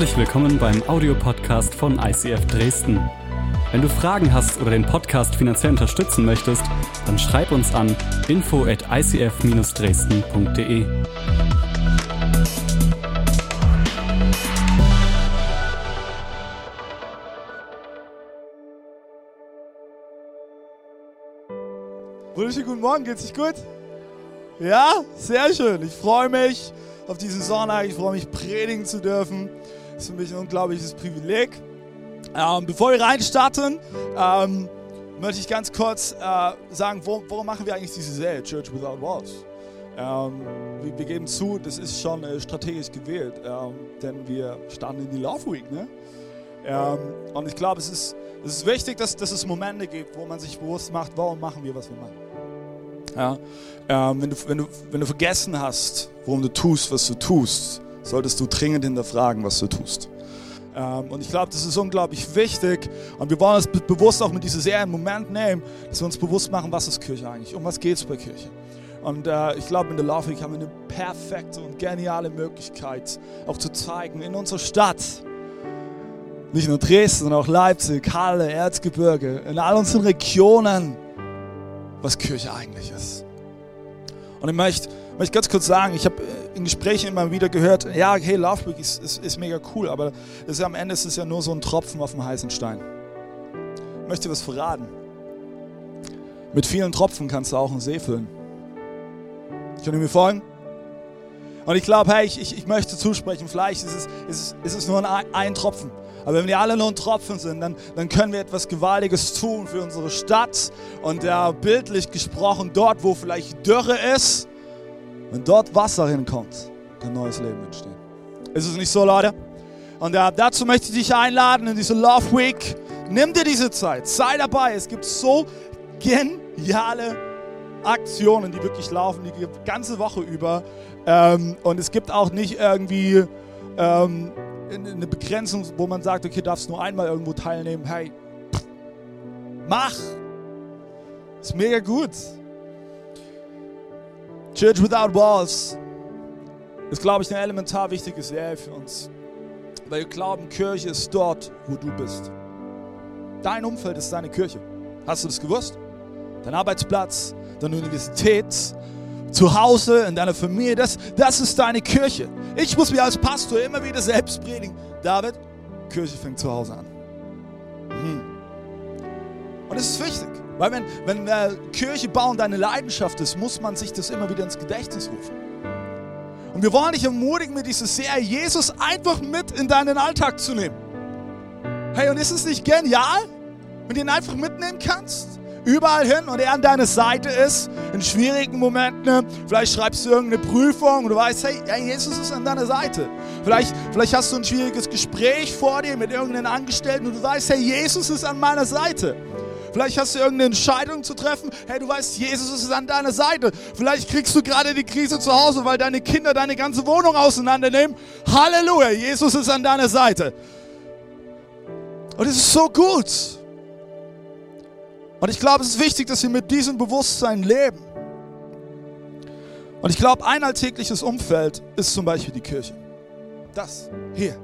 Herzlich willkommen beim Audiopodcast von ICF Dresden. Wenn du Fragen hast oder den Podcast finanziell unterstützen möchtest, dann schreib uns an info at icf-dresden.de. Wunderschönen guten Morgen, geht's euch gut? Ja, sehr schön. Ich freue mich auf diesen Sonntag. Ich freue mich, predigen zu dürfen. Ist für mich ein unglaubliches Privileg. Ähm, bevor wir reinstarten, ähm, möchte ich ganz kurz äh, sagen, wo, warum machen wir eigentlich diese Serie, Church Without Walls? Ähm, wir, wir, geben zu, das ist schon äh, strategisch gewählt, ähm, denn wir starten in die Love Week. Ne? Ähm, und ich glaube, es ist, es ist wichtig, dass, dass es Momente gibt, wo man sich bewusst macht, warum machen wir, was wir machen. Ja? Ähm, wenn, du, wenn, du, wenn du vergessen hast, warum du tust, was du tust, solltest du dringend hinterfragen, was du tust. Ähm, und ich glaube, das ist unglaublich wichtig. Und wir wollen uns bewusst auch mit dieser Serie einen Moment nehmen, dass wir uns bewusst machen, was ist Kirche eigentlich? Um was geht es bei Kirche? Und äh, ich glaube, in der Week haben wir eine perfekte und geniale Möglichkeit, auch zu zeigen, in unserer Stadt, nicht nur Dresden, sondern auch Leipzig, Halle, Erzgebirge, in all unseren Regionen, was Kirche eigentlich ist. Und ich möchte, möchte ganz kurz sagen, ich habe äh, in Gesprächen immer wieder gehört, ja, hey, Love Week ist, ist, ist mega cool, aber ist, am Ende ist es ja nur so ein Tropfen auf dem heißen Stein. Ich möchte was verraten. Mit vielen Tropfen kannst du auch einen See füllen. Könnt ihr mir folgen? Und ich glaube, hey, ich, ich, ich, möchte zusprechen, vielleicht ist es, ist, ist es nur ein, ein Tropfen. Aber wenn wir alle nur ein Tropfen sind, dann, dann können wir etwas Gewaltiges tun für unsere Stadt. Und ja, bildlich gesprochen, dort, wo vielleicht Dürre ist, wenn dort Wasser hinkommt, kann neues Leben entstehen. Ist es nicht so, Leute? Und ja, dazu möchte ich dich einladen in diese Love Week. Nimm dir diese Zeit, sei dabei. Es gibt so geniale Aktionen, die wirklich laufen, die ganze Woche über. Ähm, und es gibt auch nicht irgendwie ähm, eine Begrenzung, wo man sagt, okay, darfst nur einmal irgendwo teilnehmen. Hey, mach! Ist mega gut. Church Without Walls ist, glaube ich, eine elementar wichtige Serie für uns. Weil wir glauben, Kirche ist dort, wo du bist. Dein Umfeld ist deine Kirche. Hast du das gewusst? Dein Arbeitsplatz, deine Universität, zu Hause, in deiner Familie, das, das ist deine Kirche. Ich muss mir als Pastor immer wieder selbst predigen. David, Kirche fängt zu Hause an. Mhm. Und es ist wichtig, weil wenn, wenn äh, Kirche bauen deine Leidenschaft ist, muss man sich das immer wieder ins Gedächtnis rufen. Und wir wollen dich ermutigen, mit dieser Serie Jesus einfach mit in deinen Alltag zu nehmen. Hey, und ist es nicht genial, wenn du ihn einfach mitnehmen kannst? überall hin und er an deiner Seite ist in schwierigen Momenten. Vielleicht schreibst du irgendeine Prüfung und du weißt, hey, Jesus ist an deiner Seite. Vielleicht, vielleicht hast du ein schwieriges Gespräch vor dir mit irgendeinem Angestellten und du weißt, hey, Jesus ist an meiner Seite. Vielleicht hast du irgendeine Entscheidung zu treffen. Hey, du weißt, Jesus ist an deiner Seite. Vielleicht kriegst du gerade die Krise zu Hause, weil deine Kinder deine ganze Wohnung auseinandernehmen. Halleluja, Jesus ist an deiner Seite. Und es ist so gut. Und ich glaube, es ist wichtig, dass wir mit diesem Bewusstsein leben. Und ich glaube, ein alltägliches Umfeld ist zum Beispiel die Kirche. Das hier,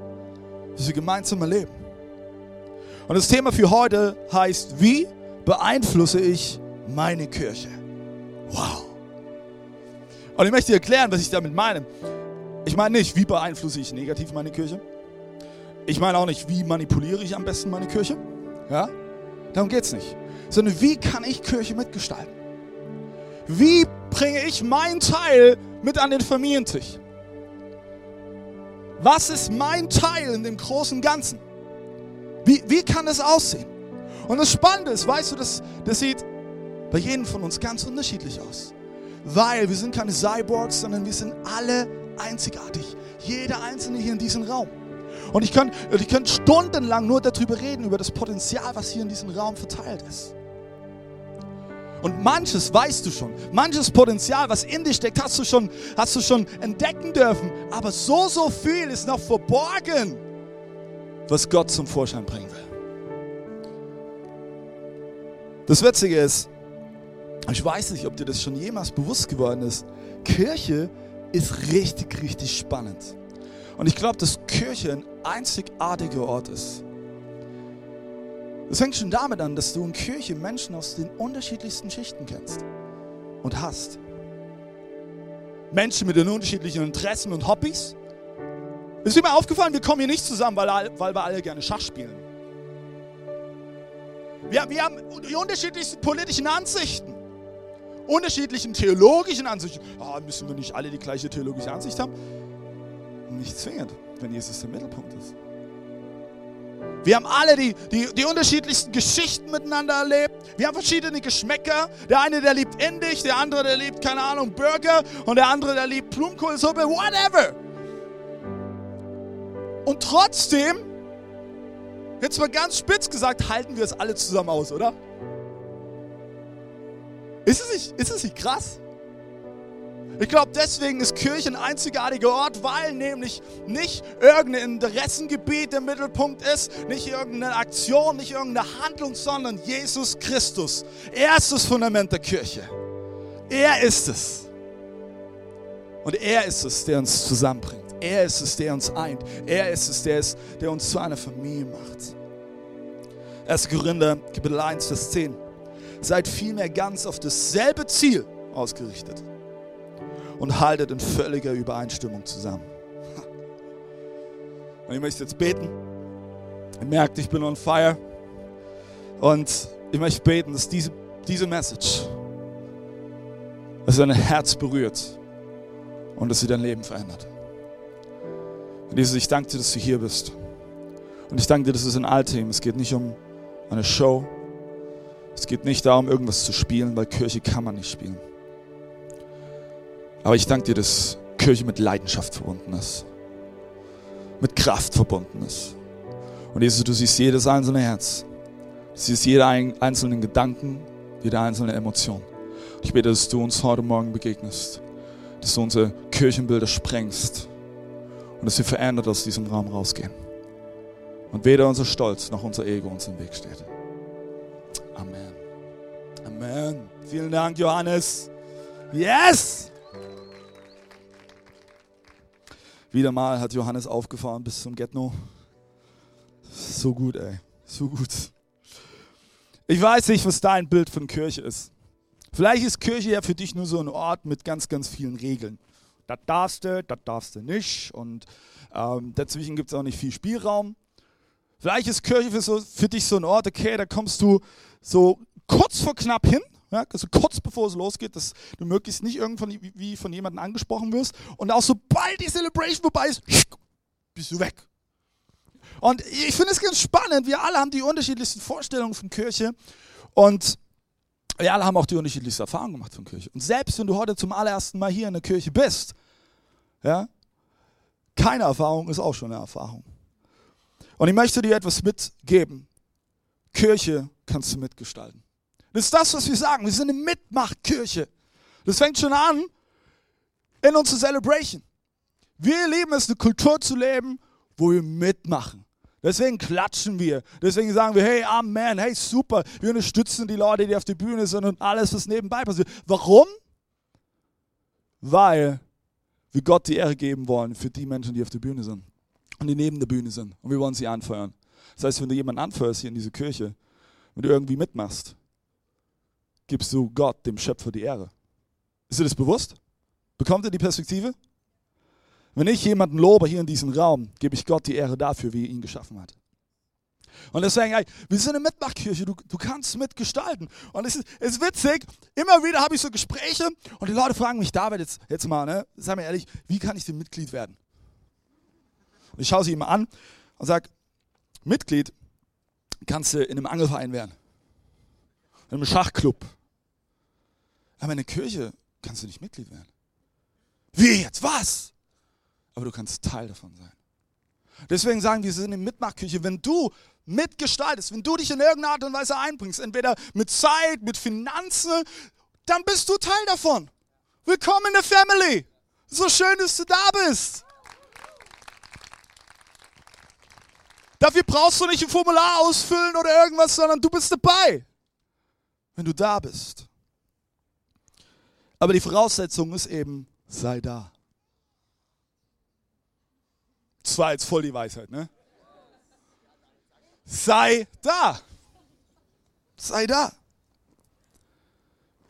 diese gemeinsame Leben. Und das Thema für heute heißt, wie beeinflusse ich meine Kirche? Wow. Und ich möchte dir erklären, was ich damit meine. Ich meine nicht, wie beeinflusse ich negativ meine Kirche. Ich meine auch nicht, wie manipuliere ich am besten meine Kirche. Ja? Darum geht es nicht sondern wie kann ich Kirche mitgestalten? Wie bringe ich meinen Teil mit an den Familientisch? Was ist mein Teil in dem großen Ganzen? Wie, wie kann das aussehen? Und das Spannende ist, weißt du, das, das sieht bei jedem von uns ganz unterschiedlich aus. Weil wir sind keine Cyborgs, sondern wir sind alle einzigartig. Jeder Einzelne hier in diesem Raum. Und ich könnte ich könnt stundenlang nur darüber reden, über das Potenzial, was hier in diesem Raum verteilt ist. Und manches weißt du schon, manches Potenzial, was in dir steckt, hast du schon, hast du schon entdecken dürfen. Aber so, so viel ist noch verborgen, was Gott zum Vorschein bringen will. Das Witzige ist, ich weiß nicht, ob dir das schon jemals bewusst geworden ist, Kirche ist richtig, richtig spannend. Und ich glaube, dass Kirche ein einzigartiger Ort ist. Es fängt schon damit an, dass du in Kirche Menschen aus den unterschiedlichsten Schichten kennst und hast. Menschen mit den unterschiedlichen Interessen und Hobbys. Ist mir aufgefallen, wir kommen hier nicht zusammen, weil, weil wir alle gerne Schach spielen. Wir, wir haben die unterschiedlichsten politischen Ansichten, unterschiedlichen theologischen Ansichten. Oh, müssen wir nicht alle die gleiche theologische Ansicht haben? Nicht zwingend, wenn Jesus der Mittelpunkt ist. Wir haben alle die, die, die unterschiedlichsten Geschichten miteinander erlebt. Wir haben verschiedene Geschmäcker. Der eine, der liebt Indisch, der andere, der liebt, keine Ahnung, Burger und der andere, der liebt Blumenkohlsuppe, whatever. Und trotzdem, jetzt mal ganz spitz gesagt, halten wir es alle zusammen aus, oder? Ist es nicht, ist es nicht krass? Ich glaube, deswegen ist Kirche ein einzigartiger Ort, weil nämlich nicht irgendein Interessengebiet im Mittelpunkt ist, nicht irgendeine Aktion, nicht irgendeine Handlung, sondern Jesus Christus. Er ist das Fundament der Kirche. Er ist es. Und er ist es, der uns zusammenbringt. Er ist es, der uns eint. Er ist es, der, ist, der uns zu einer Familie macht. 1. Korinther, Kapitel 1, Vers 10. Seid vielmehr ganz auf dasselbe Ziel ausgerichtet und haltet in völliger Übereinstimmung zusammen. Und ich möchte jetzt beten. Ihr merkt, ich bin on fire. Und ich möchte beten, dass diese, diese Message, dass dein Herz berührt und dass sie dein Leben verändert. Und Jesus, ich danke dir, dass du hier bist. Und ich danke dir, dass es ein Allteam. Es geht nicht um eine Show. Es geht nicht darum, irgendwas zu spielen, weil Kirche kann man nicht spielen. Aber ich danke dir, dass Kirche mit Leidenschaft verbunden ist. Mit Kraft verbunden ist. Und Jesus, du siehst jedes einzelne Herz. Du siehst jeden einzelnen Gedanken, jede einzelne Emotion. Ich bete, dass du uns heute Morgen begegnest. Dass du unsere Kirchenbilder sprengst. Und dass wir verändert aus diesem Raum rausgehen. Und weder unser Stolz noch unser Ego uns im Weg steht. Amen. Amen. Vielen Dank, Johannes. Yes! Wieder mal hat Johannes aufgefahren bis zum Getno. So gut, ey. So gut. Ich weiß nicht, was dein Bild von Kirche ist. Vielleicht ist Kirche ja für dich nur so ein Ort mit ganz, ganz vielen Regeln. Das darfst du, das darfst du nicht. Und ähm, dazwischen gibt es auch nicht viel Spielraum. Vielleicht ist Kirche für, so, für dich so ein Ort, okay, da kommst du so kurz vor knapp hin ja, also kurz bevor es losgeht, dass du möglichst nicht irgendwann wie von jemandem angesprochen wirst. Und auch sobald die Celebration vorbei ist, bist du weg. Und ich finde es ganz spannend. Wir alle haben die unterschiedlichsten Vorstellungen von Kirche. Und wir alle haben auch die unterschiedlichsten Erfahrungen gemacht von Kirche. Und selbst wenn du heute zum allerersten Mal hier in der Kirche bist, ja, keine Erfahrung ist auch schon eine Erfahrung. Und ich möchte dir etwas mitgeben. Kirche kannst du mitgestalten. Das ist das, was wir sagen. Wir sind eine Mitmachtkirche. Das fängt schon an in unserer Celebration. Wir lieben es, eine Kultur zu leben, wo wir mitmachen. Deswegen klatschen wir. Deswegen sagen wir, hey, Amen, hey, super. Wir unterstützen die Leute, die auf der Bühne sind und alles, was nebenbei passiert. Warum? Weil wir Gott die Ehre geben wollen für die Menschen, die auf der Bühne sind und die neben der Bühne sind. Und wir wollen sie anfeuern. Das heißt, wenn du jemanden anfeuerst hier in dieser Kirche, wenn du irgendwie mitmachst, gibst du Gott, dem Schöpfer, die Ehre. Ist dir das bewusst? Bekommt ihr die Perspektive? Wenn ich jemanden lobe hier in diesem Raum, gebe ich Gott die Ehre dafür, wie er ihn geschaffen hat. Und deswegen, ey, wir sind eine Mitmachkirche, du, du kannst mitgestalten. Und es ist, ist witzig, immer wieder habe ich so Gespräche und die Leute fragen mich, David, jetzt, jetzt mal, ne, sag mir ehrlich, wie kann ich denn Mitglied werden? Und ich schaue sie immer an und sage, Mitglied kannst du in einem Angelverein werden, in einem Schachclub, aber in der Kirche kannst du nicht Mitglied werden. Wie jetzt? Was? Aber du kannst Teil davon sein. Deswegen sagen wir, wir sind eine Mitmachkirche. Wenn du mitgestaltest, wenn du dich in irgendeiner Art und Weise einbringst, entweder mit Zeit, mit Finanzen, dann bist du Teil davon. Willkommen in der Family. So schön, dass du da bist. Dafür brauchst du nicht ein Formular ausfüllen oder irgendwas, sondern du bist dabei, wenn du da bist. Aber die Voraussetzung ist eben, sei da. Das war jetzt voll die Weisheit, ne? Sei da. Sei da.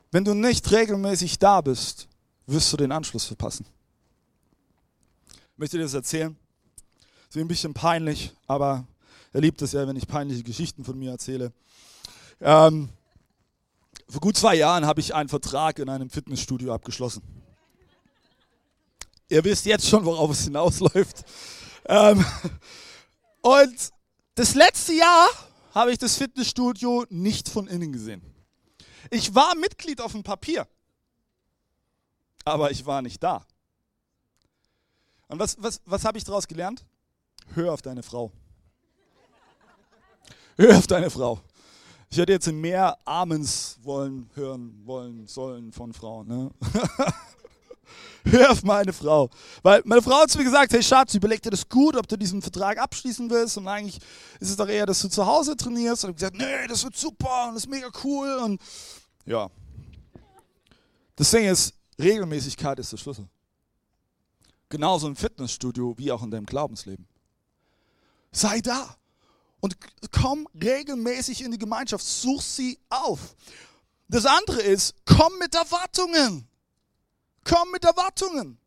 Wenn du nicht regelmäßig da bist, wirst du den Anschluss verpassen. Ich möchte dir das erzählen. ist ein bisschen peinlich, aber er liebt es ja, wenn ich peinliche Geschichten von mir erzähle. Ähm, vor gut zwei Jahren habe ich einen Vertrag in einem Fitnessstudio abgeschlossen. Ihr wisst jetzt schon, worauf es hinausläuft. Ähm, und das letzte Jahr habe ich das Fitnessstudio nicht von innen gesehen. Ich war Mitglied auf dem Papier, aber ich war nicht da. Und was, was, was habe ich daraus gelernt? Hör auf deine Frau. Hör auf deine Frau. Ich hätte jetzt mehr Amens wollen, hören wollen, sollen von Frauen. Ne? Hör auf meine Frau. Weil meine Frau hat zu mir gesagt, hey Schatz, überleg dir das gut, ob du diesen Vertrag abschließen willst. Und eigentlich ist es doch eher, dass du zu Hause trainierst. Und ich habe gesagt, nee, das wird super und das ist mega cool. Und ja. Das Ding ist, Regelmäßigkeit ist der Schlüssel. Genauso im Fitnessstudio wie auch in deinem Glaubensleben. Sei da und komm regelmäßig in die Gemeinschaft. Such sie auf. Das andere ist, komm mit Erwartungen. Komm mit Erwartungen.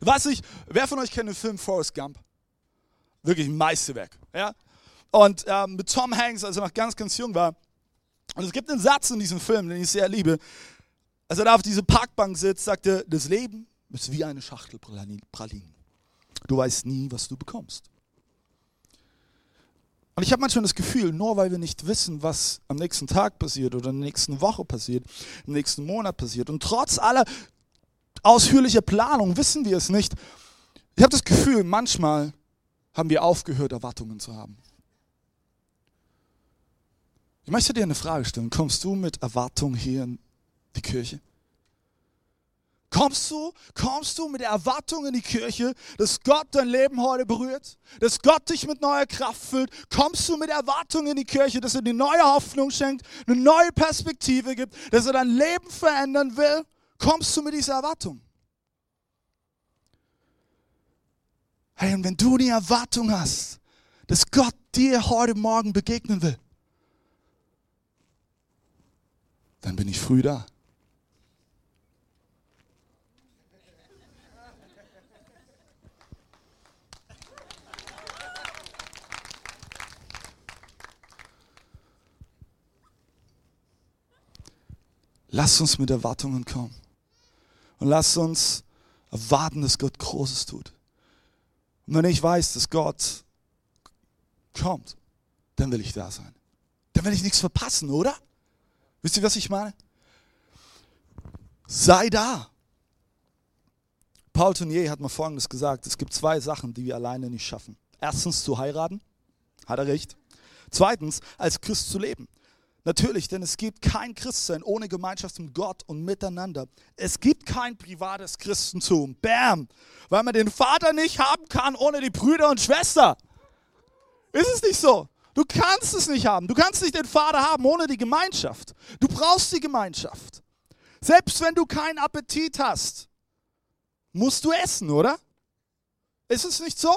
Was ich, wer von euch kennt den Film Forrest Gump? Wirklich ein Meisterwerk. Ja? Und ähm, mit Tom Hanks, als er noch ganz, ganz jung war. Und es gibt einen Satz in diesem Film, den ich sehr liebe. Als er da auf dieser Parkbank sitzt, sagt er, das Leben ist wie eine Schachtel Pralinen. Du weißt nie, was du bekommst. Und ich habe manchmal das Gefühl, nur weil wir nicht wissen, was am nächsten Tag passiert oder in der nächsten Woche passiert, im nächsten Monat passiert, und trotz aller ausführlicher Planung wissen wir es nicht. Ich habe das Gefühl, manchmal haben wir aufgehört, Erwartungen zu haben. Ich möchte dir eine Frage stellen. Kommst du mit Erwartungen hier in die Kirche? Kommst du, kommst du mit der Erwartung in die Kirche, dass Gott dein Leben heute berührt, dass Gott dich mit neuer Kraft füllt? Kommst du mit der Erwartung in die Kirche, dass er dir neue Hoffnung schenkt, eine neue Perspektive gibt, dass er dein Leben verändern will? Kommst du mit dieser Erwartung? Hey, und wenn du die Erwartung hast, dass Gott dir heute Morgen begegnen will, dann bin ich früh da. Lass uns mit Erwartungen kommen. Und lass uns erwarten, dass Gott Großes tut. Und wenn ich weiß, dass Gott kommt, dann will ich da sein. Dann will ich nichts verpassen, oder? Wisst ihr, was ich meine? Sei da. Paul Tournier hat mal Folgendes gesagt. Es gibt zwei Sachen, die wir alleine nicht schaffen. Erstens zu heiraten. Hat er recht. Zweitens, als Christ zu leben. Natürlich, denn es gibt kein Christsein ohne Gemeinschaft mit Gott und miteinander. Es gibt kein privates Christentum. Bam! Weil man den Vater nicht haben kann ohne die Brüder und Schwester. Ist es nicht so? Du kannst es nicht haben. Du kannst nicht den Vater haben ohne die Gemeinschaft. Du brauchst die Gemeinschaft. Selbst wenn du keinen Appetit hast, musst du essen, oder? Ist es nicht so?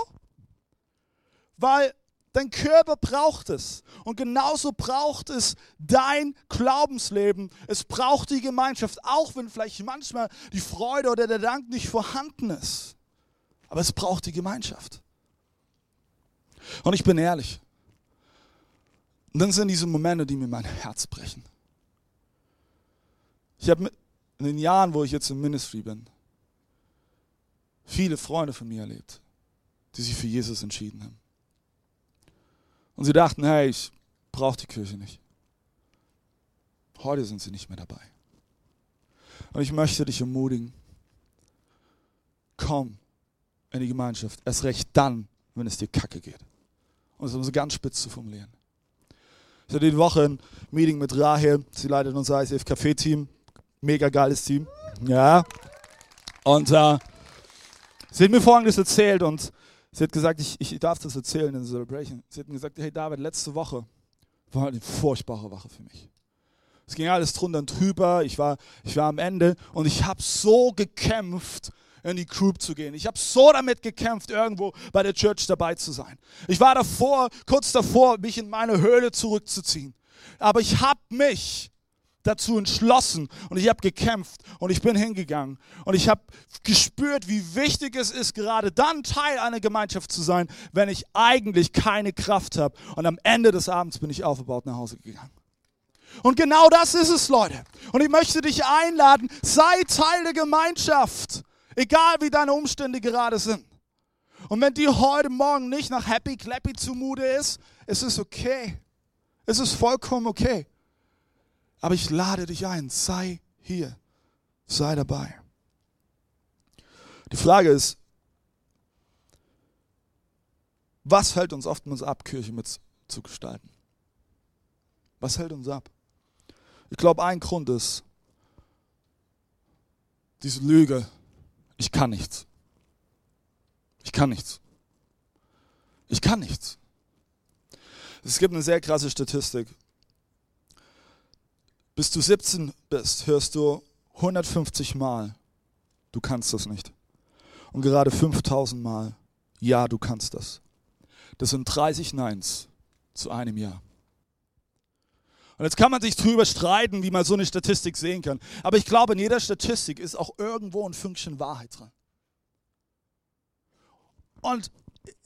Weil Dein Körper braucht es. Und genauso braucht es dein Glaubensleben. Es braucht die Gemeinschaft, auch wenn vielleicht manchmal die Freude oder der Dank nicht vorhanden ist. Aber es braucht die Gemeinschaft. Und ich bin ehrlich. Und dann sind diese Momente, die mir mein Herz brechen. Ich habe in den Jahren, wo ich jetzt im Ministry bin, viele Freunde von mir erlebt, die sich für Jesus entschieden haben. Und sie dachten, hey, ich brauche die Kirche nicht. Heute sind sie nicht mehr dabei. Und ich möchte dich ermutigen, komm in die Gemeinschaft. Erst recht dann, wenn es dir kacke geht. Um so ganz spitz zu formulieren. Ich hatte die Woche ein Meeting mit Rahel. Sie leitet unser ICF Café Team. Mega geiles Team. Ja. Und äh, sie hat mir Folgendes erzählt und Sie hat gesagt, ich, ich darf das erzählen in Celebration. Sie hat gesagt, hey David, letzte Woche war eine furchtbare Woche für mich. Es ging alles drunter und drüber. Ich war, ich war am Ende und ich habe so gekämpft in die Group zu gehen. Ich habe so damit gekämpft, irgendwo bei der Church dabei zu sein. Ich war davor, kurz davor, mich in meine Höhle zurückzuziehen. Aber ich habe mich dazu entschlossen und ich habe gekämpft und ich bin hingegangen und ich habe gespürt, wie wichtig es ist, gerade dann Teil einer Gemeinschaft zu sein, wenn ich eigentlich keine Kraft habe. Und am Ende des Abends bin ich aufgebaut nach Hause gegangen. Und genau das ist es, Leute. Und ich möchte dich einladen, sei Teil der Gemeinschaft, egal wie deine Umstände gerade sind. Und wenn dir heute Morgen nicht nach Happy Clappy zumute ist, ist es okay. Es ist vollkommen okay. Aber ich lade dich ein, sei hier, sei dabei. Die Frage ist, was hält uns oftmals ab, Kirche mit zu gestalten? Was hält uns ab? Ich glaube, ein Grund ist diese Lüge, ich kann nichts. Ich kann nichts. Ich kann nichts. Es gibt eine sehr krasse Statistik. Bis du 17 bist, hörst du 150 Mal, du kannst das nicht. Und gerade 5000 Mal, ja, du kannst das. Das sind 30 Neins zu einem Jahr. Und jetzt kann man sich drüber streiten, wie man so eine Statistik sehen kann. Aber ich glaube, in jeder Statistik ist auch irgendwo ein Fünkchen Wahrheit dran. Und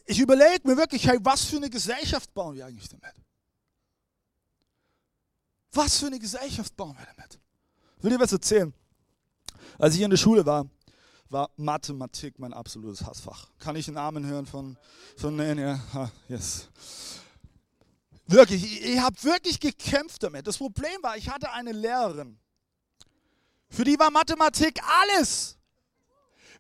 ich überlege mir wirklich, hey, was für eine Gesellschaft bauen wir eigentlich damit? Was für eine Gesellschaft bauen wir damit? Ich will dir was erzählen. Als ich in der Schule war, war Mathematik mein absolutes Hassfach. Kann ich einen Namen hören von, von ja, yes. Wirklich, ich, ich habe wirklich gekämpft damit. Das Problem war, ich hatte eine Lehrerin. Für die war Mathematik alles.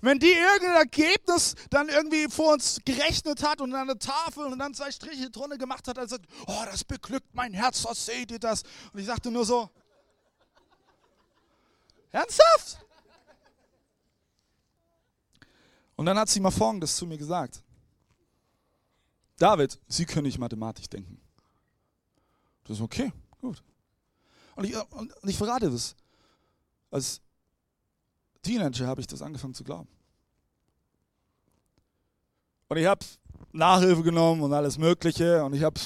Wenn die irgendein Ergebnis dann irgendwie vor uns gerechnet hat und an der Tafel und dann zwei Striche drunter gemacht hat, dann sagt, oh, das beglückt mein Herz, was seht ihr das? Und ich sagte nur so, ernsthaft? Und dann hat sie mal Folgendes zu mir gesagt. David, Sie können nicht mathematisch denken. Das ist okay, gut. Und ich, und ich verrate das. Als Teenager habe ich das angefangen zu glauben. Und ich habe Nachhilfe genommen und alles Mögliche und ich habe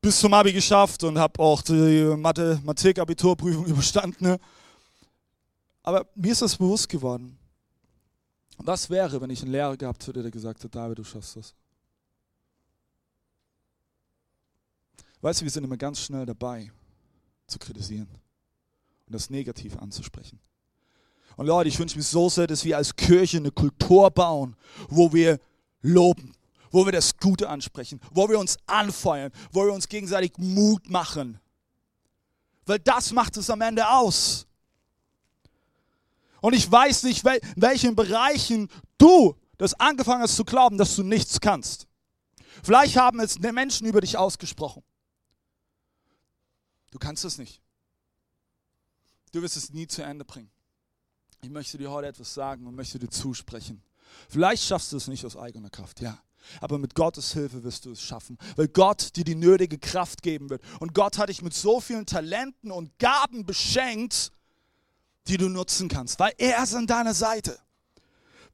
bis zum Abi geschafft und habe auch die Mathematik-Abiturprüfung überstanden. Aber mir ist das bewusst geworden. Was wäre, wenn ich einen Lehrer gehabt hätte, der gesagt hat, David, du schaffst das? Weißt du, wir sind immer ganz schnell dabei zu kritisieren und das Negative anzusprechen. Und Leute, ich wünsche mir so sehr, dass wir als Kirche eine Kultur bauen, wo wir loben, wo wir das Gute ansprechen, wo wir uns anfeuern, wo wir uns gegenseitig Mut machen. Weil das macht es am Ende aus. Und ich weiß nicht, in welchen Bereichen du das angefangen hast zu glauben, dass du nichts kannst. Vielleicht haben es Menschen über dich ausgesprochen. Du kannst es nicht. Du wirst es nie zu Ende bringen. Ich möchte dir heute etwas sagen und möchte dir zusprechen. Vielleicht schaffst du es nicht aus eigener Kraft, ja. Aber mit Gottes Hilfe wirst du es schaffen, weil Gott dir die nötige Kraft geben wird. Und Gott hat dich mit so vielen Talenten und Gaben beschenkt, die du nutzen kannst, weil er ist an deiner Seite.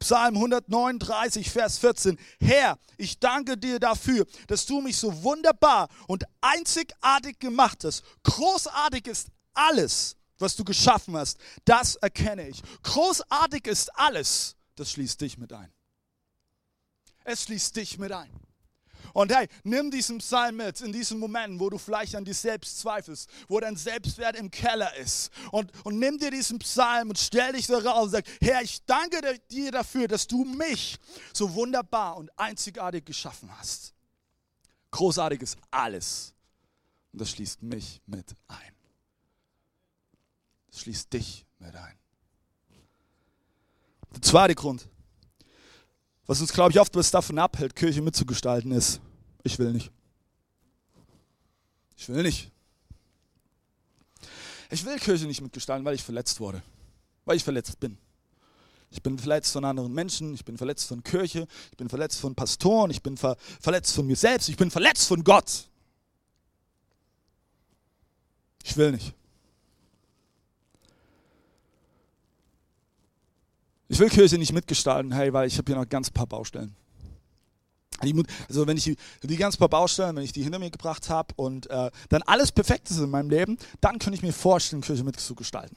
Psalm 139, Vers 14. Herr, ich danke dir dafür, dass du mich so wunderbar und einzigartig gemacht hast. Großartig ist alles, was du geschaffen hast, das erkenne ich. Großartig ist alles, das schließt dich mit ein. Es schließt dich mit ein. Und hey, nimm diesen Psalm mit in diesen Momenten, wo du vielleicht an dir selbst zweifelst, wo dein Selbstwert im Keller ist. Und, und nimm dir diesen Psalm und stell dich da raus und sag, Herr, ich danke dir dafür, dass du mich so wunderbar und einzigartig geschaffen hast. Großartig ist alles. Und das schließt mich mit ein. Das schließt dich mit ein. Der zweite Grund, was uns, glaube ich, oftmals davon abhält, Kirche mitzugestalten, ist, ich will nicht. Ich will nicht. Ich will Kirche nicht mitgestalten, weil ich verletzt wurde. Weil ich verletzt bin. Ich bin verletzt von anderen Menschen, ich bin verletzt von Kirche, ich bin verletzt von Pastoren, ich bin ver verletzt von mir selbst, ich bin verletzt von Gott. Ich will nicht. Ich will Kirche nicht mitgestalten, hey, weil ich habe hier noch ganz paar Baustellen. Also wenn ich die, ganz paar Baustellen, wenn ich die hinter mir gebracht habe und äh, dann alles perfekt ist in meinem Leben, dann könnte ich mir vorstellen, Kirche mitzugestalten.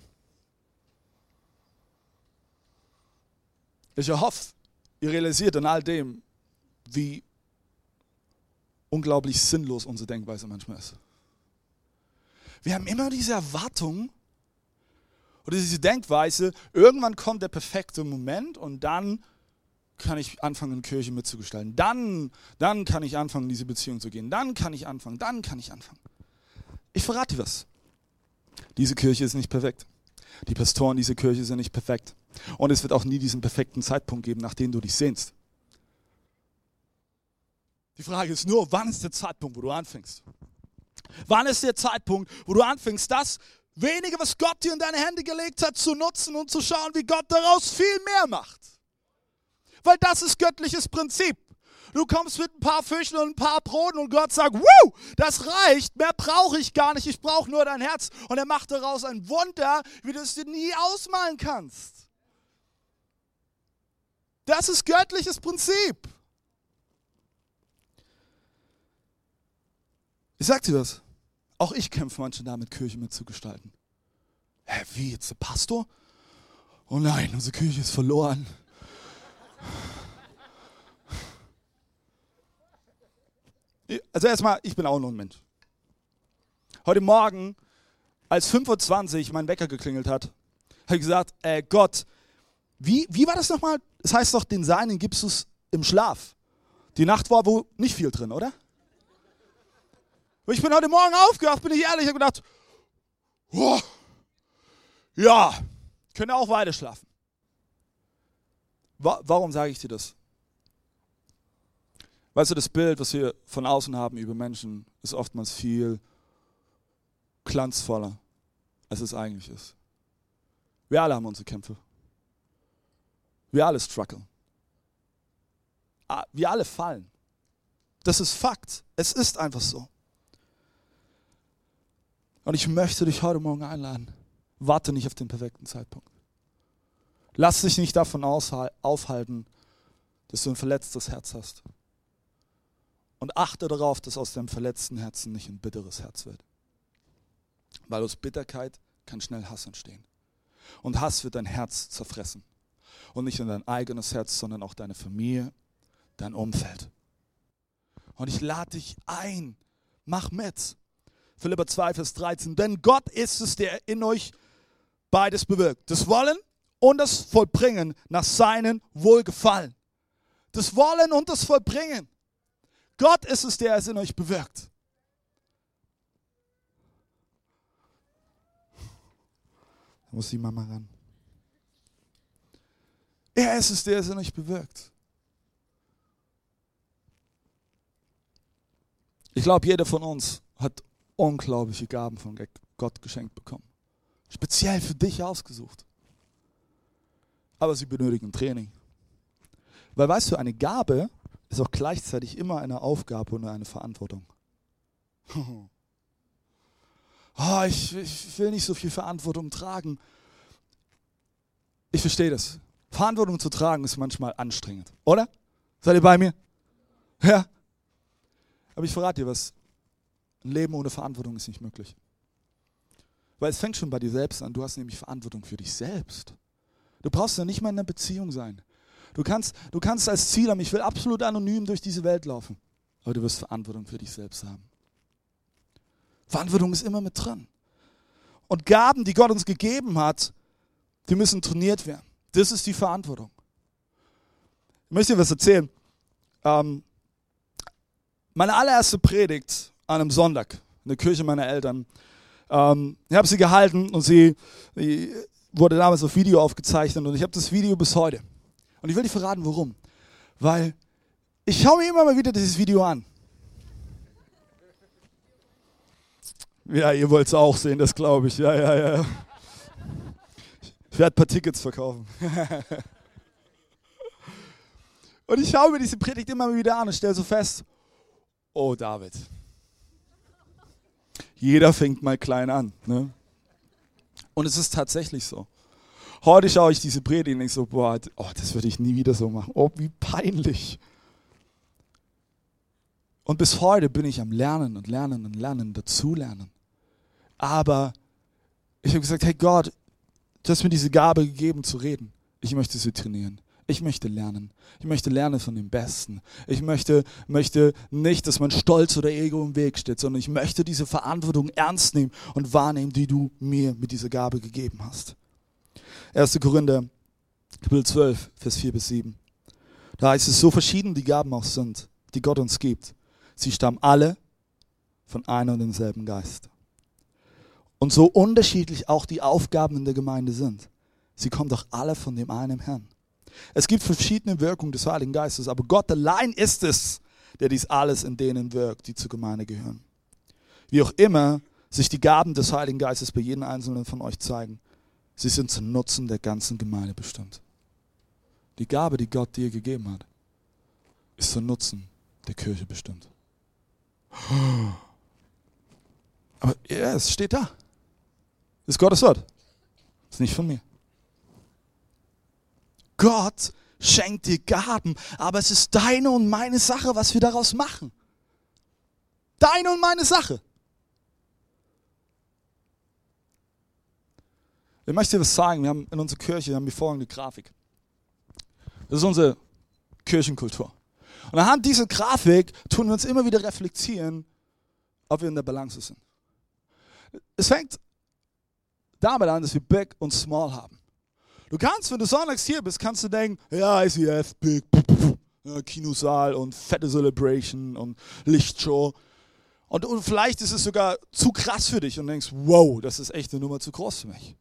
Ich hoffe, ihr realisiert in all dem, wie unglaublich sinnlos unsere Denkweise manchmal ist. Wir haben immer diese Erwartung oder diese Denkweise, irgendwann kommt der perfekte Moment und dann kann ich anfangen, Kirche mitzugestalten. Dann, dann kann ich anfangen, diese Beziehung zu gehen. Dann kann ich anfangen, dann kann ich anfangen. Ich verrate dir was. Diese Kirche ist nicht perfekt. Die Pastoren dieser Kirche sind nicht perfekt. Und es wird auch nie diesen perfekten Zeitpunkt geben, nach dem du dich sehnst. Die Frage ist nur, wann ist der Zeitpunkt, wo du anfängst? Wann ist der Zeitpunkt, wo du anfängst, das wenige, was Gott dir in deine Hände gelegt hat, zu nutzen und zu schauen, wie Gott daraus viel mehr macht? Weil das ist göttliches Prinzip. Du kommst mit ein paar Fischen und ein paar Broten und Gott sagt, Wuh, das reicht, mehr brauche ich gar nicht, ich brauche nur dein Herz. Und er macht daraus ein Wunder, wie du es dir nie ausmalen kannst. Das ist göttliches Prinzip. Ich sag dir das. Auch ich kämpfe manchmal damit, Kirche mitzugestalten. Hä, wie jetzt der Pastor? Oh nein, unsere Kirche ist verloren. Also erstmal, ich bin auch nur ein Mensch. Heute Morgen, als 5.20 Uhr mein Wecker geklingelt hat, habe ich gesagt, äh, Gott, wie, wie war das nochmal? Es das heißt doch, den Seinen gibst du es im Schlaf. Die Nacht war wohl nicht viel drin, oder? Und ich bin heute Morgen aufgewacht, bin ich ehrlich, habe gedacht, oh, ja, könnte auch weiter schlafen. Warum sage ich dir das? Weißt du, das Bild, was wir von außen haben über Menschen, ist oftmals viel glanzvoller, als es eigentlich ist. Wir alle haben unsere Kämpfe. Wir alle strugglen. Ah, wir alle fallen. Das ist Fakt. Es ist einfach so. Und ich möchte dich heute Morgen einladen. Warte nicht auf den perfekten Zeitpunkt. Lass dich nicht davon aufhalten, dass du ein verletztes Herz hast. Und achte darauf, dass aus deinem verletzten Herzen nicht ein bitteres Herz wird. Weil aus Bitterkeit kann schnell Hass entstehen. Und Hass wird dein Herz zerfressen. Und nicht nur dein eigenes Herz, sondern auch deine Familie, dein Umfeld. Und ich lade dich ein, mach mit. Philippa 2, Vers 13. Denn Gott ist es, der in euch beides bewirkt. Das Wollen und das Vollbringen nach seinem Wohlgefallen. Das Wollen und das Vollbringen. Gott ist es, der es in euch bewirkt. Da muss die Mama ran. Er ist es, der es in euch bewirkt. Ich glaube, jeder von uns hat unglaubliche Gaben von Gott geschenkt bekommen. Speziell für dich ausgesucht. Aber sie benötigen Training. Weil weißt du, eine Gabe ist auch gleichzeitig immer eine Aufgabe und eine Verantwortung. Oh, ich, ich will nicht so viel Verantwortung tragen. Ich verstehe das. Verantwortung zu tragen ist manchmal anstrengend, oder? Seid ihr bei mir? Ja. Aber ich verrate dir was. Ein Leben ohne Verantwortung ist nicht möglich. Weil es fängt schon bei dir selbst an. Du hast nämlich Verantwortung für dich selbst. Du brauchst ja nicht mal in einer Beziehung sein. Du kannst, du kannst als Ziel haben, ich will absolut anonym durch diese Welt laufen. Aber du wirst Verantwortung für dich selbst haben. Verantwortung ist immer mit drin. Und Gaben, die Gott uns gegeben hat, die müssen trainiert werden. Das ist die Verantwortung. Ich möchte dir was erzählen. Ähm, meine allererste Predigt an einem Sonntag in der Kirche meiner Eltern. Ähm, ich habe sie gehalten und sie, wurde damals auf Video aufgezeichnet und ich habe das Video bis heute. Und ich will dir verraten, warum. Weil ich schaue mir immer mal wieder dieses Video an. Ja, ihr wollt es auch sehen, das glaube ich. Ja, ja, ja. Ich werde ein paar Tickets verkaufen. und ich schaue mir diese Predigt immer wieder an und stelle so fest, oh David, jeder fängt mal klein an. Ne? Und es ist tatsächlich so. Heute schaue ich diese Predigt und denke so, boah, oh, das würde ich nie wieder so machen. Oh, wie peinlich. Und bis heute bin ich am Lernen und Lernen und Lernen, dazulernen. Aber ich habe gesagt, hey Gott, du hast mir diese Gabe gegeben zu reden. Ich möchte sie trainieren. Ich möchte lernen. Ich möchte lernen von dem Besten. Ich möchte, möchte nicht, dass mein Stolz oder Ego im Weg steht, sondern ich möchte diese Verantwortung ernst nehmen und wahrnehmen, die du mir mit dieser Gabe gegeben hast. 1. Korinther, Kapitel 12, Vers 4 bis 7. Da heißt es, so verschieden die Gaben auch sind, die Gott uns gibt. Sie stammen alle von einem und demselben Geist. Und so unterschiedlich auch die Aufgaben in der Gemeinde sind, sie kommen doch alle von dem einen Herrn. Es gibt verschiedene Wirkungen des Heiligen Geistes, aber Gott allein ist es, der dies alles in denen wirkt, die zur Gemeinde gehören. Wie auch immer sich die Gaben des Heiligen Geistes bei jedem Einzelnen von euch zeigen, sie sind zum Nutzen der ganzen Gemeinde bestimmt. Die Gabe, die Gott dir gegeben hat, ist zum Nutzen der Kirche bestimmt. Aber ja, es steht da. Das ist Gottes Wort. Das ist nicht von mir. Gott schenkt dir Gaben, aber es ist deine und meine Sache, was wir daraus machen. Deine und meine Sache. Ich möchte dir was sagen. Wir haben in unserer Kirche haben wir folgende Grafik. Das ist unsere Kirchenkultur. Und anhand dieser Grafik tun wir uns immer wieder reflektieren, ob wir in der Balance sind. Es fängt damit an, dass wir Big und Small haben. Du kannst, wenn du sonntags hier bist, kannst du denken, ja, ICF, Big, Kinosaal und fette Celebration und Lichtshow. Und, und vielleicht ist es sogar zu krass für dich und denkst, wow, das ist echt eine Nummer zu groß für mich.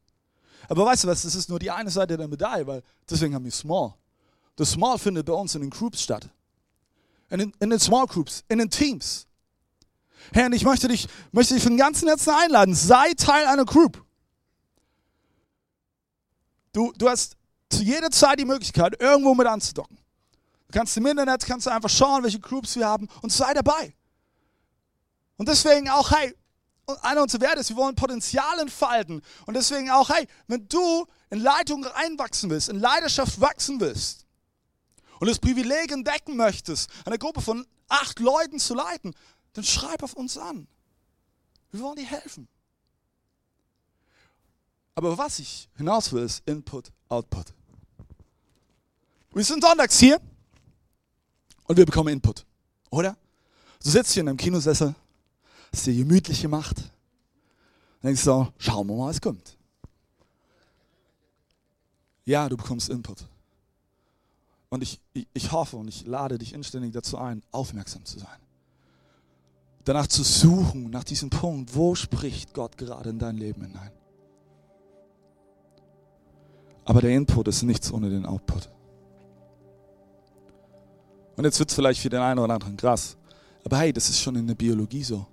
Aber weißt du was, das ist nur die eine Seite der Medaille, weil deswegen haben wir Small. Das Small findet bei uns in den Groups statt. In den, in den Small Groups, in den Teams. Herr, ich möchte dich, möchte dich von ganzem Herzen einladen. Sei Teil einer Group. Du, du hast zu jeder Zeit die Möglichkeit, irgendwo mit anzudocken. Du kannst im Internet, kannst du einfach schauen, welche Groups wir haben und sei dabei. Und deswegen auch, hey, einer unserer Werte ist, wir wollen Potenzial entfalten. Und deswegen auch, hey, wenn du in Leitung reinwachsen willst, in Leidenschaft wachsen willst und das Privileg entdecken möchtest, eine Gruppe von acht Leuten zu leiten, dann schreib auf uns an. Wir wollen dir helfen. Aber was ich hinaus will, ist Input, Output. Wir sind sonntags hier und wir bekommen Input, oder? Du sitzt hier in einem Kinosessel, hast dir gemütlich gemacht, denkst so, schauen wir mal, was kommt. Ja, du bekommst Input. Und ich, ich, ich hoffe und ich lade dich inständig dazu ein, aufmerksam zu sein danach zu suchen, nach diesem Punkt, wo spricht Gott gerade in dein Leben hinein. Aber der Input ist nichts ohne den Output. Und jetzt wird es vielleicht für den einen oder anderen krass. Aber hey, das ist schon in der Biologie so.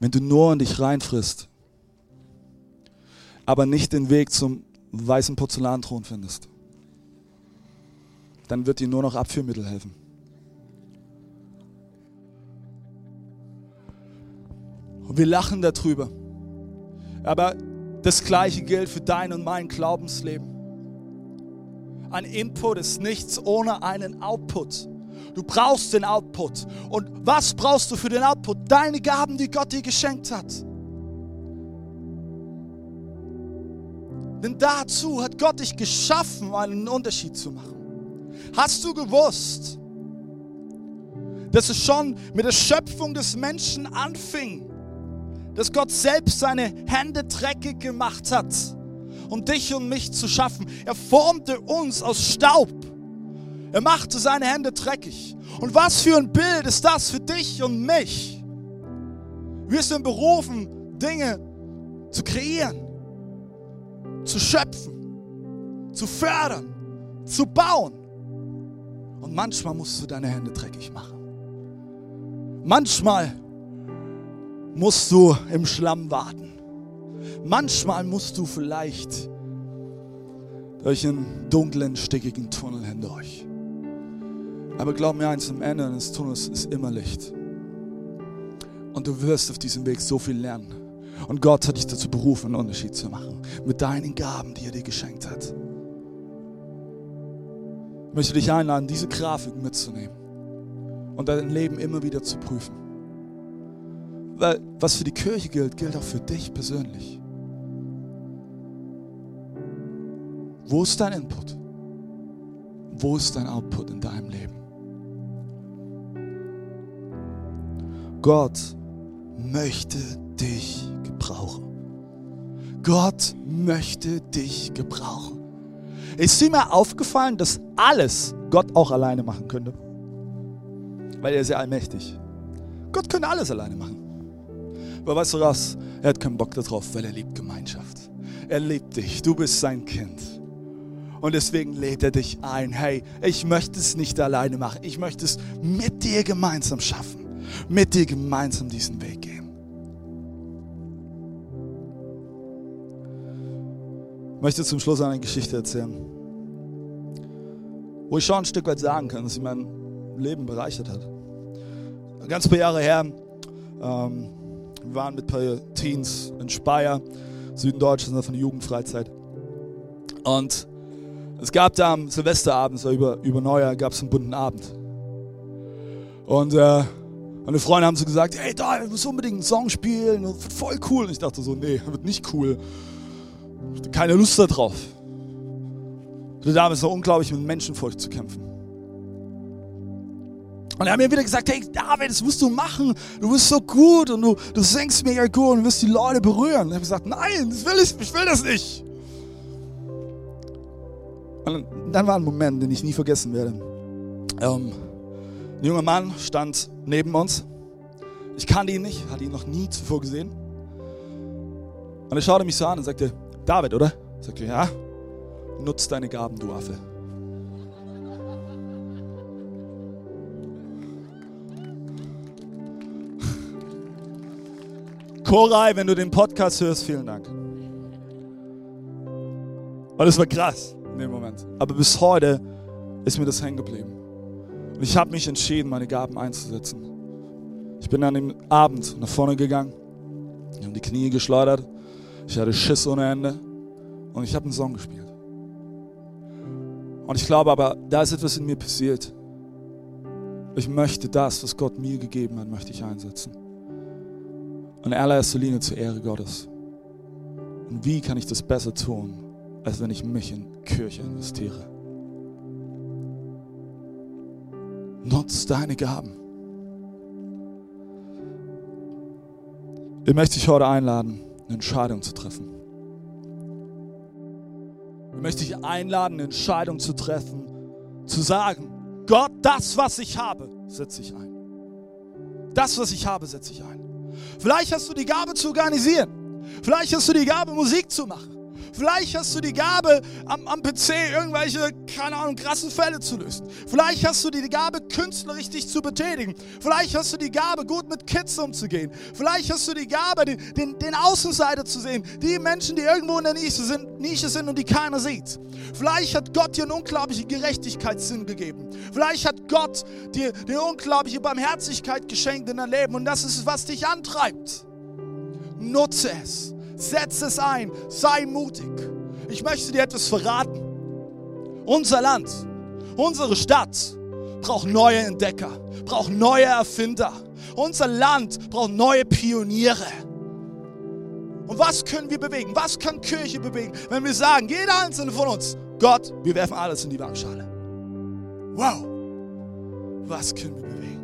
Wenn du nur in dich reinfrisst, aber nicht den Weg zum weißen Porzellanthron findest, dann wird dir nur noch Abführmittel helfen. Und wir lachen darüber. Aber das gleiche gilt für dein und mein Glaubensleben. Ein Input ist nichts ohne einen Output. Du brauchst den Output. Und was brauchst du für den Output? Deine Gaben, die Gott dir geschenkt hat. Denn dazu hat Gott dich geschaffen, einen Unterschied zu machen. Hast du gewusst, dass es schon mit der Schöpfung des Menschen anfing? Dass Gott selbst seine Hände dreckig gemacht hat, um dich und mich zu schaffen. Er formte uns aus Staub. Er machte seine Hände dreckig. Und was für ein Bild ist das für dich und mich? Wir sind berufen, Dinge zu kreieren, zu schöpfen, zu fördern, zu bauen. Und manchmal musst du deine Hände dreckig machen. Manchmal musst du im Schlamm warten. Manchmal musst du vielleicht durch einen dunklen, stickigen Tunnel hindurch. Aber glaub mir eins, am Ende des Tunnels ist immer Licht. Und du wirst auf diesem Weg so viel lernen. Und Gott hat dich dazu berufen, einen Unterschied zu machen. Mit deinen Gaben, die er dir geschenkt hat. Ich möchte dich einladen, diese Grafiken mitzunehmen und dein Leben immer wieder zu prüfen. Weil was für die Kirche gilt, gilt auch für dich persönlich. Wo ist dein Input? Wo ist dein Output in deinem Leben? Gott möchte dich gebrauchen. Gott möchte dich gebrauchen. Ist dir mir aufgefallen, dass alles Gott auch alleine machen könnte? Weil er ist ja allmächtig. Gott könnte alles alleine machen. Aber weißt du was? Er hat keinen Bock darauf, weil er liebt Gemeinschaft. Er liebt dich. Du bist sein Kind. Und deswegen lädt er dich ein. Hey, ich möchte es nicht alleine machen. Ich möchte es mit dir gemeinsam schaffen. Mit dir gemeinsam diesen Weg gehen. Ich möchte zum Schluss eine Geschichte erzählen, wo ich schon ein Stück weit sagen kann, dass sie mein Leben bereichert hat. Ganz paar Jahre her, ähm, wir waren mit ein paar Teens in Speyer, Süden Deutschlands, von der Jugendfreizeit. Und es gab da am Silvesterabend, so über, über Neujahr, gab es einen bunten Abend. Und äh, meine Freunde haben so gesagt, hey, da, du musst unbedingt einen Song spielen, voll cool. Und ich dachte so, nee, wird nicht cool. Ich hatte keine Lust darauf. Ich hatte damals noch unglaublich mit Menschenfurcht zu kämpfen. Und er hat mir wieder gesagt, hey David, das musst du machen. Du bist so gut und du, du singst mega gut und wirst die Leute berühren. Und ich habe gesagt, nein, das will ich, ich will das nicht. Und dann war ein Moment, den ich nie vergessen werde. Ähm, ein junger Mann stand neben uns. Ich kannte ihn nicht, hatte ihn noch nie zuvor gesehen. Und er schaute mich so an und sagte, David, oder? Ich sagte, ja, nutz deine Gaben, du Affe. Koray, wenn du den Podcast hörst, vielen Dank. Und es war krass in dem Moment. Aber bis heute ist mir das hängen geblieben. Und ich habe mich entschieden, meine Gaben einzusetzen. Ich bin an dem Abend nach vorne gegangen, ich habe die Knie geschleudert, ich hatte Schiss ohne Ende und ich habe einen Song gespielt. Und ich glaube aber, da ist etwas in mir passiert. Ich möchte das, was Gott mir gegeben hat, möchte ich einsetzen. In allererster Linie zur Ehre Gottes. Und wie kann ich das besser tun, als wenn ich mich in Kirche investiere? Nutz deine Gaben. Ich möchte dich heute einladen, eine Entscheidung zu treffen. Ich möchte dich einladen, eine Entscheidung zu treffen, zu sagen, Gott, das, was ich habe, setze ich ein. Das, was ich habe, setze ich ein. Vielleicht hast du die Gabe zu organisieren. Vielleicht hast du die Gabe, Musik zu machen. Vielleicht hast du die Gabe, am, am PC irgendwelche, keine Ahnung, krassen Fälle zu lösen. Vielleicht hast du die Gabe, künstlerisch dich zu betätigen. Vielleicht hast du die Gabe, gut mit Kids umzugehen. Vielleicht hast du die Gabe, den, den, den Außenseiter zu sehen. Die Menschen, die irgendwo in der Nische sind, Nische sind und die keiner sieht. Vielleicht hat Gott dir einen unglaublichen Gerechtigkeitssinn gegeben. Vielleicht hat Gott dir eine unglaubliche Barmherzigkeit geschenkt in dein Leben und das ist, was dich antreibt. Nutze es. Setz es ein. Sei mutig. Ich möchte dir etwas verraten. Unser Land, unsere Stadt braucht neue Entdecker, braucht neue Erfinder. Unser Land braucht neue Pioniere. Und was können wir bewegen? Was kann Kirche bewegen, wenn wir sagen, jeder einzelne von uns, Gott, wir werfen alles in die Waagschale. Wow, was können wir bewegen?